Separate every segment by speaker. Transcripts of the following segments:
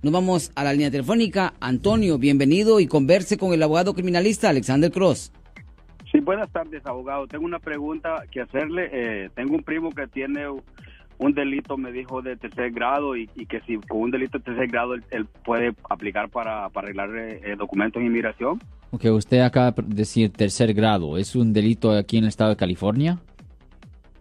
Speaker 1: Nos vamos a la línea telefónica. Antonio, bienvenido y converse con el abogado criminalista Alexander Cross.
Speaker 2: Sí, buenas tardes, abogado. Tengo una pregunta que hacerle. Eh, tengo un primo que tiene un delito, me dijo, de tercer grado y, que si con un delito de tercer grado él, puede aplicar para, arreglar eh, documentos de inmigración.
Speaker 3: Ok, usted acaba de decir tercer grado. ¿Es un delito aquí en el estado de California?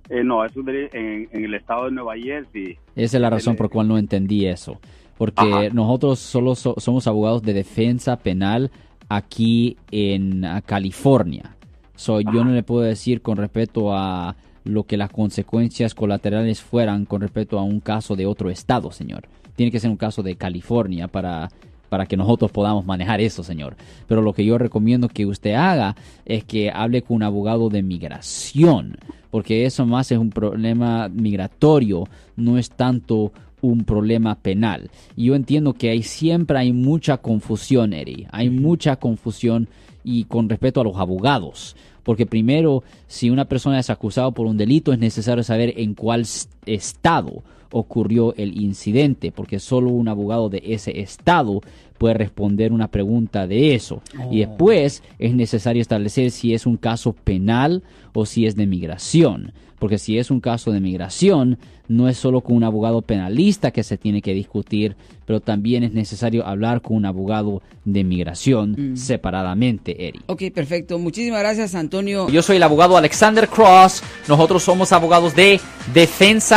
Speaker 2: Eh, no, es un delito en, el estado de Nueva Jersey.
Speaker 3: Esa es la razón por la cual no entendí eso porque nosotros solo somos abogados de defensa penal aquí en California. So, yo no le puedo decir con respecto a lo que las consecuencias colaterales fueran con respecto a un caso de otro estado, señor. Tiene que ser un caso de California para, para que nosotros podamos manejar eso, señor. Pero lo que yo recomiendo que usted haga es que hable con un abogado de migración, porque eso más es un problema migratorio, no es tanto un problema penal. Y yo entiendo que hay, siempre hay mucha confusión, Eri. Hay mucha confusión y con respecto a los abogados. Porque primero, si una persona es acusada por un delito, es necesario saber en cuál estado ocurrió el incidente, porque solo un abogado de ese estado puede responder una pregunta de eso. Y oh. después es necesario establecer si es un caso penal o si es de migración porque si es un caso de migración, no es solo con un abogado penalista que se tiene que discutir, pero también es necesario hablar con un abogado de migración mm. separadamente, Eri.
Speaker 1: Ok, perfecto. Muchísimas gracias, Antonio.
Speaker 3: Yo soy el abogado Alexander Cross. Nosotros somos abogados de defensa